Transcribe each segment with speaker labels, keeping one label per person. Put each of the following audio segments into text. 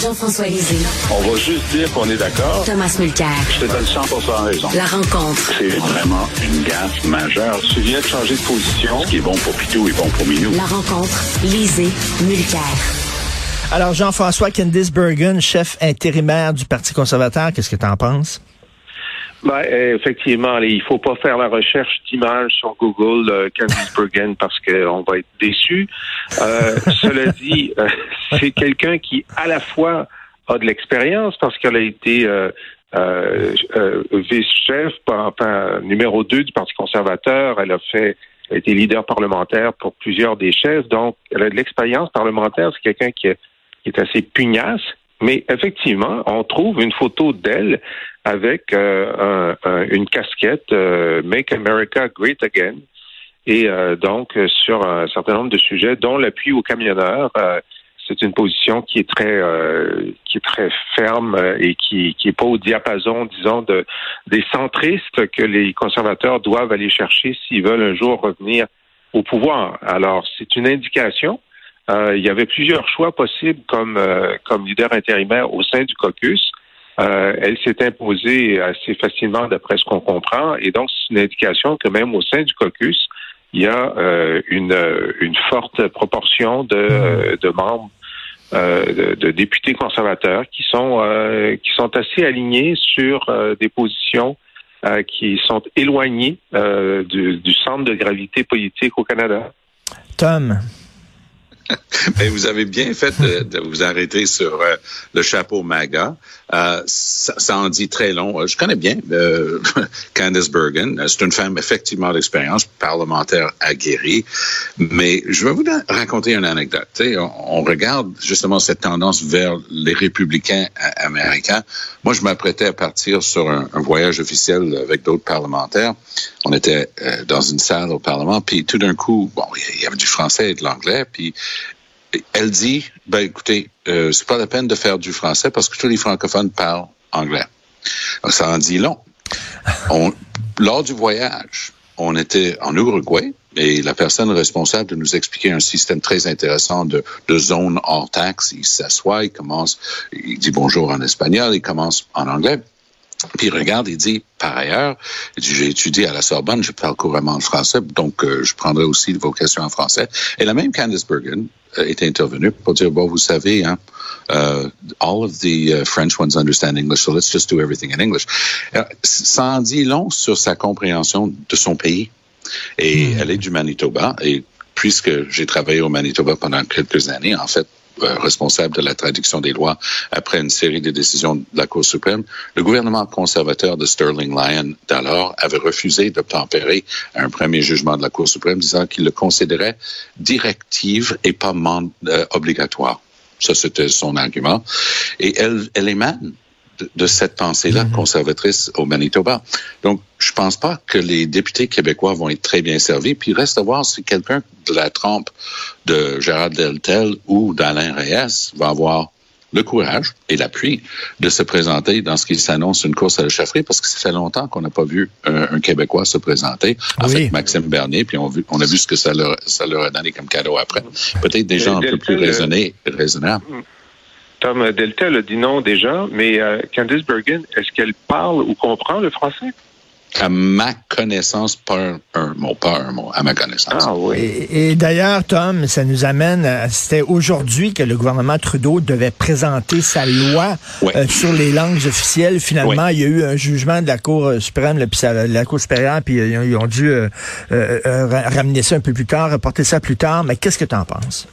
Speaker 1: Jean-François Lisée.
Speaker 2: On va juste dire qu'on est d'accord.
Speaker 1: Thomas Mulcair.
Speaker 2: Je te donne 100 raison.
Speaker 1: La rencontre.
Speaker 2: C'est vraiment une gaffe majeure. Tu viens de changer de position. Ce qui est bon pour Pitou est bon pour Minou.
Speaker 1: La rencontre. Lisée. Mulcair.
Speaker 3: Alors, Jean-François Candice Bergen, chef intérimaire du Parti conservateur, qu'est-ce que tu en penses?
Speaker 4: Ben, effectivement, il faut pas faire la recherche d'images sur Google euh, Bergen parce qu'on va être déçu. Euh, cela dit, euh, c'est quelqu'un qui à la fois a de l'expérience parce qu'elle a été euh, euh, vice-chef, enfin, numéro 2 du Parti conservateur. Elle a fait a été leader parlementaire pour plusieurs des chefs, donc elle a de l'expérience parlementaire. C'est quelqu'un qui, qui est assez pugnace. Mais effectivement, on trouve une photo d'elle avec euh, un, une casquette euh, Make America Great Again. Et euh, donc, sur un certain nombre de sujets, dont l'appui aux camionneurs, c'est une position qui est très qui est très ferme et qui qui est pas au diapason, disons, de des centristes que les conservateurs doivent aller chercher s'ils veulent un jour revenir au pouvoir. Alors, c'est une indication. il y avait plusieurs choix possibles comme comme leader intérimaire au sein du caucus. Euh, elle s'est imposée assez facilement d'après ce qu'on comprend, et donc c'est une indication que même au sein du caucus, il y a euh, une, une forte proportion de, de membres euh, de, députés conservateurs qui sont qui sont assez alignés sur des positions qui sont éloignées du, du centre de gravité politique au Canada.
Speaker 3: Tom,
Speaker 5: Mais vous avez bien fait de, vous arrêter sur euh, le chapeau MAGA. Euh, ça, en dit très long. Je connais bien euh, Candice Bergen. C'est une femme effectivement d'expérience parlementaire aguerrie. Mais je vais vous raconter une anecdote. On, on, regarde justement cette tendance vers les républicains américains. Moi, je m'apprêtais à partir sur un, voyage officiel avec d'autres parlementaires. On était euh, dans une salle au Parlement, puis tout d'un coup, bon, il y avait du français et de l'anglais, puis elle dit, ben écoutez, euh, c'est pas la peine de faire du français parce que tous les francophones parlent anglais. ça en dit long. On, lors du voyage, on était en Uruguay et la personne responsable de nous expliquer un système très intéressant de, de zone hors taxe, il s'assoit, il commence, il dit bonjour en espagnol, il commence en anglais. Puis il regarde, il dit, par ailleurs, j'ai étudié à la Sorbonne, je parle couramment le français, donc euh, je prendrai aussi vos questions en français. Et la même Candice Bergen est intervenue pour dire, bon, vous savez, hein, uh, all of the uh, French ones understand English, so let's just do everything in English. ça en dit long sur sa compréhension de son pays. Et hmm. elle est du Manitoba, et puisque j'ai travaillé au Manitoba pendant quelques années, en fait, euh, responsable de la traduction des lois après une série de décisions de la Cour suprême, le gouvernement conservateur de Sterling Lyon d'alors avait refusé d'obtempérer un premier jugement de la Cour suprême disant qu'il le considérait directive et pas euh, obligatoire. Ça, c'était son argument. Et elle, elle émane de, cette pensée-là mhm. conservatrice au Manitoba. Donc, je pense pas que les députés québécois vont être très bien servis. Puis, il reste à voir si quelqu'un de la trempe de Gérard Deltel ou d'Alain Reyes va avoir le courage et l'appui de se présenter dans ce qui s'annonce une course à la chefferie, parce que ça fait longtemps qu'on n'a pas vu un, Québécois se présenter. En fait, Maxime Bernier, puis on, a vu ce que ça leur, ça leur a donné comme cadeau après. Peut-être des gens un peu plus raisonnés, raisonnables.
Speaker 4: Tom Deltel a dit non déjà, mais euh, Candice Bergen, est-ce qu'elle parle ou comprend le français?
Speaker 5: À ma connaissance, pas un, mot, pas un mot, à ma connaissance.
Speaker 3: Ah oui. Et, d'ailleurs, Tom, ça nous amène, c'était aujourd'hui que le gouvernement Trudeau devait présenter sa loi euh, sur les langues officielles. Finalement, il y a eu un jugement de la Cour suprême, là, puis la Cour supérieure, puis ils, ont dû euh, ramener ça un peu plus tard, reporter ça plus tard. Mais qu'est-ce que tu en penses?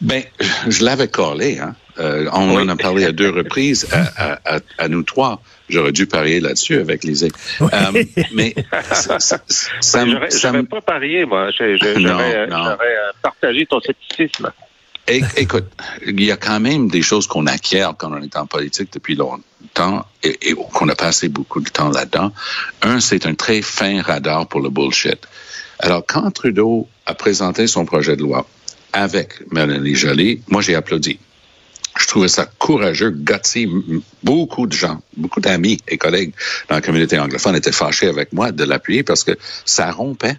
Speaker 5: Ben, je l'avais collé. Hein. Euh, on en a parlé à deux reprises, à, à, à nous trois. J'aurais dû parier là-dessus avec les euh, mais
Speaker 4: ça, ça, ben, pas parié, moi. J'aurais euh, partagé ton scepticisme.
Speaker 5: écoute, il y a quand même des choses qu'on acquiert quand on est en politique depuis longtemps et, et qu'on a passé beaucoup de temps là-dedans. Un, c'est un très fin radar pour le bullshit. Alors, quand Trudeau a présenté son projet de loi, avec Mélanie Joly, moi j'ai applaudi. Je trouvais ça courageux, gutsy. Beaucoup de gens, beaucoup d'amis et collègues dans la communauté anglophone étaient fâchés avec moi de l'appuyer parce que ça rompait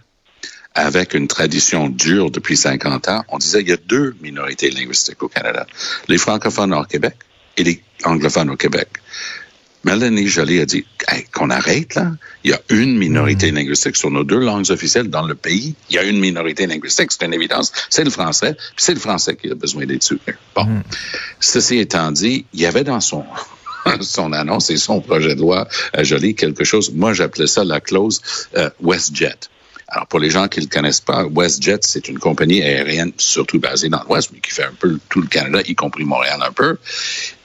Speaker 5: avec une tradition dure depuis 50 ans, on disait qu'il y a deux minorités linguistiques au Canada. Les francophones au Québec et les anglophones au Québec. Mélanie Joly a dit qu'on arrête là. Il y a une minorité hmm. linguistique sur nos deux langues officielles dans le pays. Il y a une minorité linguistique, c'est une évidence. C'est le français, puis c'est le français qui a besoin d'être soutenu. Bon, mm. ceci étant dit, il y avait dans son son annonce et son projet de loi à Joly quelque chose. Moi, j'appelais ça la clause euh, WestJet. Alors, pour les gens qui ne le connaissent pas, WestJet, c'est une compagnie aérienne surtout basée dans l'Ouest, mais qui fait un peu tout le Canada, y compris Montréal un peu.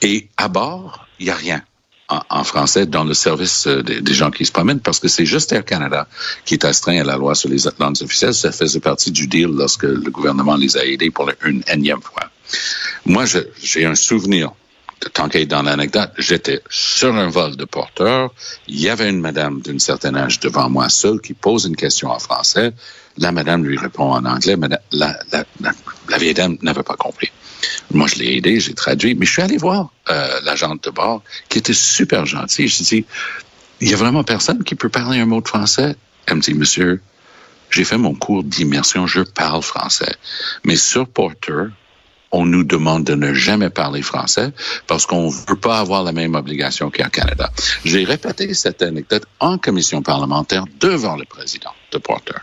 Speaker 5: Et à bord, il n'y a rien en, français dans le service euh, des, gens qui se promènent parce que c'est juste Air Canada qui est astreint à la loi sur les langues officielles. Ça faisait partie du deal lorsque le gouvernement les a aidés pour une énième fois. Moi, j'ai un souvenir tant qu'à dans l'anecdote, j'étais sur un vol de porteur. Il y avait une madame d'un certain âge devant moi seule qui pose une question en français. La madame lui répond en anglais, mais la, la vieille dame n'avait pas compris. Moi, je l'ai aidé, j'ai traduit, mais je suis allé voir euh, l'agente de bord qui était super gentille. Je dis, il y a vraiment personne qui peut parler un mot de français? Elle me dit, monsieur, j'ai fait mon cours d'immersion, je parle français. Mais sur Porter, on nous demande de ne jamais parler français parce qu'on ne veut pas avoir la même obligation qu'en Canada. J'ai répété cette anecdote en commission parlementaire devant le président de Porter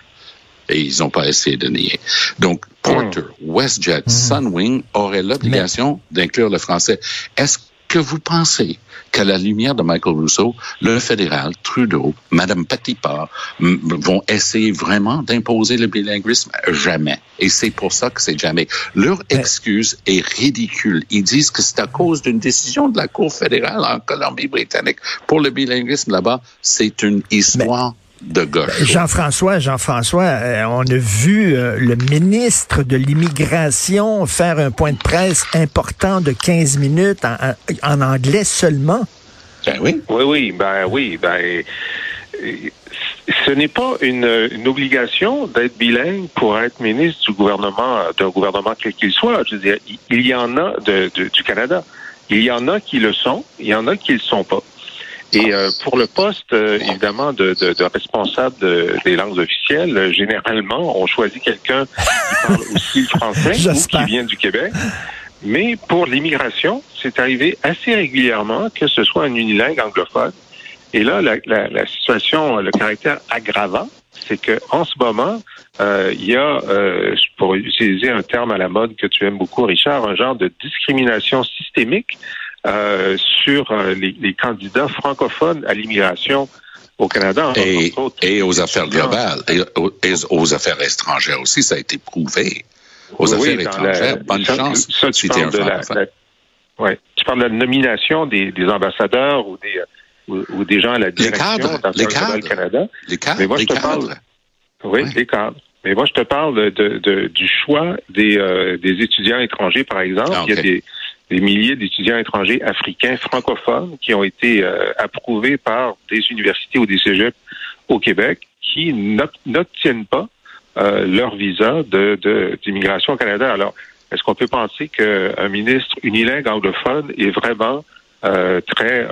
Speaker 5: et ils n'ont pas essayé de nier. Donc, Porter, hmm. WestJet, hmm. Sunwing auraient l'obligation d'inclure le français. Est-ce que vous pensez qu'à la lumière de Michael Rousseau, le fédéral, Trudeau, Madame Petitpas vont essayer vraiment d'imposer le bilinguisme? Jamais. Et c'est pour ça que c'est jamais. Leur excuse est ridicule. Ils disent que c'est à cause d'une décision de la Cour fédérale en Colombie-Britannique pour le bilinguisme là-bas. C'est une histoire de gauche.
Speaker 3: Jean-François, Jean-François, euh, on a vu euh, le ministre de l'immigration faire un point de presse important de 15 minutes en, anglais seulement.
Speaker 4: Ben oui. Oui, oui, ben oui, ben ce n'est pas une, obligation d'être bilingue pour être ministre du gouvernement, d'un gouvernement quel qu'il soit. Je veux dire, il y en a du Canada. Il y en a qui le sont, il y en a qui ne le sont pas. Et euh, pour le poste, euh, évidemment, de, de, de responsable des langues officielles, euh, généralement, on choisit quelqu'un qui parle aussi le français ou qui vient du Québec. Mais pour l'immigration, c'est arrivé assez régulièrement que ce soit un unilingue anglophone. Et là, la, la, la situation, le caractère aggravant, c'est que en ce moment, il y a, pour utiliser un terme à la mode que tu aimes beaucoup, Richard, un genre de discrimination systémique euh, sur euh, les, les, candidats francophones à l'immigration au Canada.
Speaker 5: Et, et, aux affaires globales, et aux, affaires étrangères aussi, ça a été prouvé. Aux affaires étrangères, bonne chance
Speaker 4: ça, tu parles de la, ouais, tu parles de la nomination des, des ambassadeurs ou des ou, des gens à la direction
Speaker 5: les cadres,
Speaker 4: Canada.
Speaker 5: Les cadres, Mais moi, je te cadres. Parle,
Speaker 4: oui, les cadres. Mais moi, je te parle de, de, du choix des, euh, des étudiants étrangers, par exemple. Ah, Il y a des, des milliers d'étudiants étrangers africains francophones qui ont été euh, approuvés par des universités ou des cégeps au Québec qui n'obtiennent pas euh, leur visa de d'immigration au Canada. Alors, est-ce qu'on peut penser qu'un ministre unilingue anglophone est vraiment euh, très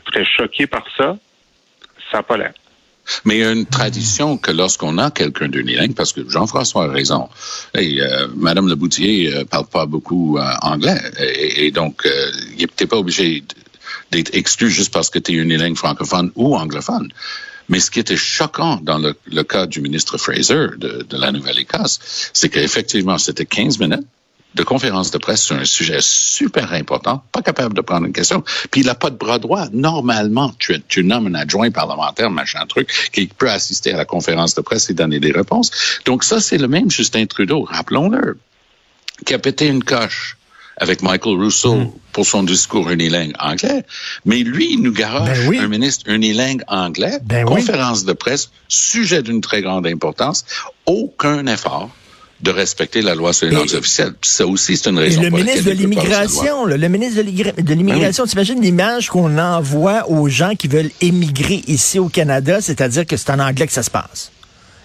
Speaker 4: très choqué par ça? Ça n'a pas l'air.
Speaker 5: Mais il y a une tradition que lorsqu'on a quelqu'un d'unilingue, parce que Jean-François a raison, et euh, Madame Leboutier euh, parle pas beaucoup euh, anglais, et, donc euh, il n'était pas obligé d'être exclu juste parce que tu es unilingue francophone ou anglophone. Mais ce qui était choquant dans le, le cas du ministre Fraser de, de la Nouvelle-Écosse, c'est qu'effectivement, c'était 15 minutes de conférence de presse sur un sujet super important, pas capable de prendre une question, puis il n'a pas de bras droit. Normalement, tu, tu nommes un adjoint parlementaire, machin truc, qui peut assister à la conférence de presse et donner des réponses. Donc ça, c'est le même Justin Trudeau, rappelons-le, qui a pété une coche avec Michael Rousseau hmm. pour son discours unilingue anglais, mais lui, il nous garoche ben un ministre unilingue anglais, ben conférence de presse, sujet d'une très grande importance, aucun effort de respecter la loi sur les langues officielles. ça aussi, c'est une raison.
Speaker 3: le ministre de l'immigration, le, ministre de l'immigration, tu imagines l'image qu'on envoie aux gens qui veulent émigrer ici au Canada, c'est-à-dire que c'est en anglais que ça se passe.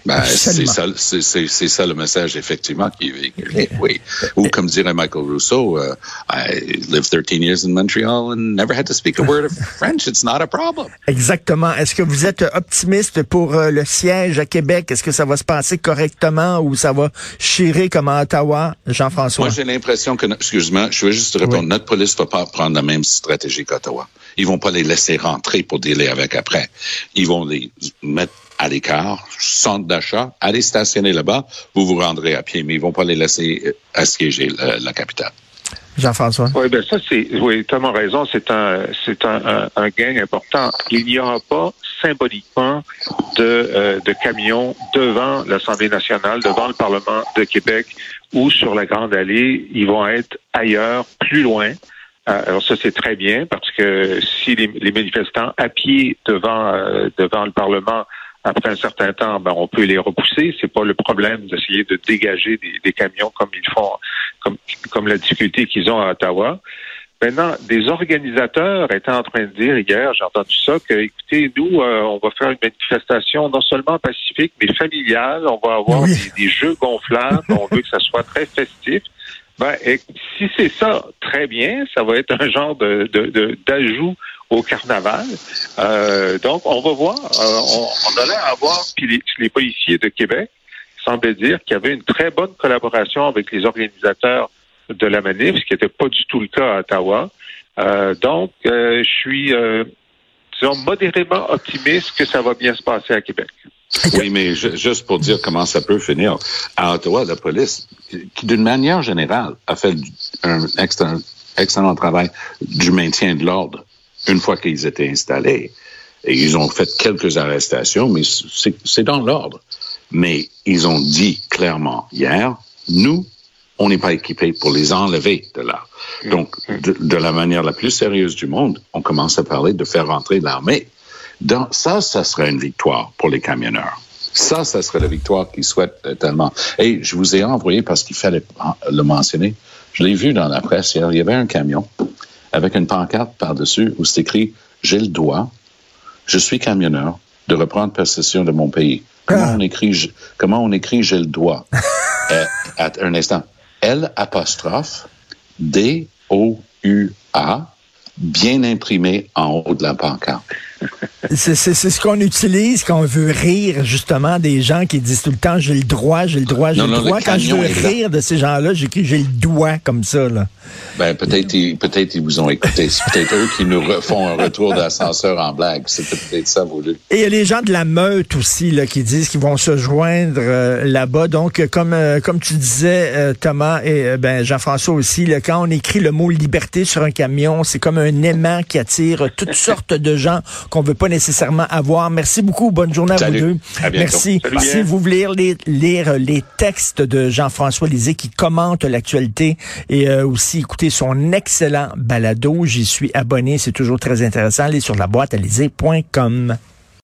Speaker 5: Ben, c'est ça, le message effectivement qui est véhiculé. Oui. Ou comme dirait Michael Rousseau, uh, I lived 13 years in Montreal and never had to speak a word of French. It's not a problem.
Speaker 3: Exactement. Est-ce que vous êtes optimiste pour euh, le siège à Québec? Est-ce que ça va se passer correctement ou ça va chirer comme à Ottawa, Jean-François?
Speaker 5: Moi, j'ai l'impression que, excuse-moi, je veux juste te répondre, notre police va pas prendre la même stratégie qu'Ottawa. Ils vont pas les laisser rentrer pour dealer avec après. Ils vont les mettre à l'écart, centre d'achat, allez stationner là-bas, vous vous rendrez à pied, mais ils vont pas les laisser euh, assiéger la, la capitale.
Speaker 3: Jean-François?
Speaker 4: Oui, ben ça c'est, oui, as raison, c'est un, c'est un, un, gain important. Il n'y aura pas symboliquement de, euh, de camions devant l'Assemblée nationale, devant le Parlement de Québec ou sur la Grande Allée. Ils vont être ailleurs, plus loin. Euh, alors ça c'est très bien parce que si les, les manifestants à pied devant devant le Parlement après un certain temps, ben, on peut les repousser. C'est pas le problème d'essayer de dégager des, camions comme ils font, comme, comme la difficulté qu'ils ont à Ottawa. Maintenant, des organisateurs étaient en train de dire hier, j'ai entendu ça, que écoutez, nous, euh, on va faire une manifestation non seulement pacifique, mais familiale. On va avoir des, jeux gonflables. on veut que ça soit très festif. Ben, et, si c'est ça, très bien. Ça va être un genre de d'ajout au carnaval. Euh, donc, on va voir. Euh, on, on, allait avoir, puis les, policiers de Québec semblaient dire qu'il y avait une très bonne collaboration avec les organisateurs de la manif, ce qui n'était pas du tout le cas à Ottawa. Euh, donc, je suis, disons, modérément optimiste que ça va bien se passer à Québec.
Speaker 5: Oui, mais juste pour dire comment ça peut finir. À Ottawa, la police, qui d'une manière générale a fait un excellent travail du maintien de l'ordre une fois qu'ils étaient installés. Et ils ont fait quelques arrestations, mais c'est dans l'ordre. Mais ils ont dit clairement hier, nous, on n'est pas équipés pour les enlever de là. Donc, de, la manière la plus sérieuse du monde, on commence à parler de faire rentrer l'armée. Dans, ça, ça serait une victoire pour les camionneurs. Ça, ça serait la victoire qu'ils souhaitent tellement. Et je vous ai envoyé, parce qu'il fallait le mentionner, je l'ai vu dans la presse hier, il y avait un camion avec une pancarte par-dessus où c'est écrit J'ai le droit, je suis camionneur, de reprendre possession de mon pays. Comment ah. on écrit comment on écrit J'ai le droit? Euh, à un instant. L apostrophe D O U A bien imprimé en haut de la pancarte.
Speaker 3: C'est ce qu'on utilise quand on veut rire, justement, des gens qui disent tout le temps j'ai le droit, j'ai le droit, j'ai le droit. Quand je veux rire de ces gens-là, j'écris j'ai le doigt comme ça. Là.
Speaker 5: Ben, peut-être peut-être ils vous ont écouté. C'est peut-être eux qui nous font un retour d'ascenseur en blague. C'est peut-être ça voulu.
Speaker 3: Et il y a les gens de la meute aussi là, qui disent qu'ils vont se joindre euh, là-bas. Donc, comme euh, comme tu disais, euh, Thomas et ben Jean-François aussi, là, quand on écrit le mot liberté sur un camion, c'est comme un aimant qui attire toutes sortes de gens qu'on veut pas nécessairement avoir. Merci beaucoup. Bonne journée à vous deux. Merci. si vous voulez lire, lire, les textes de Jean-François Lisée qui commente l'actualité et euh, aussi écouter son excellent balado, j'y suis abonné. C'est toujours très intéressant. Allez sur la boîte à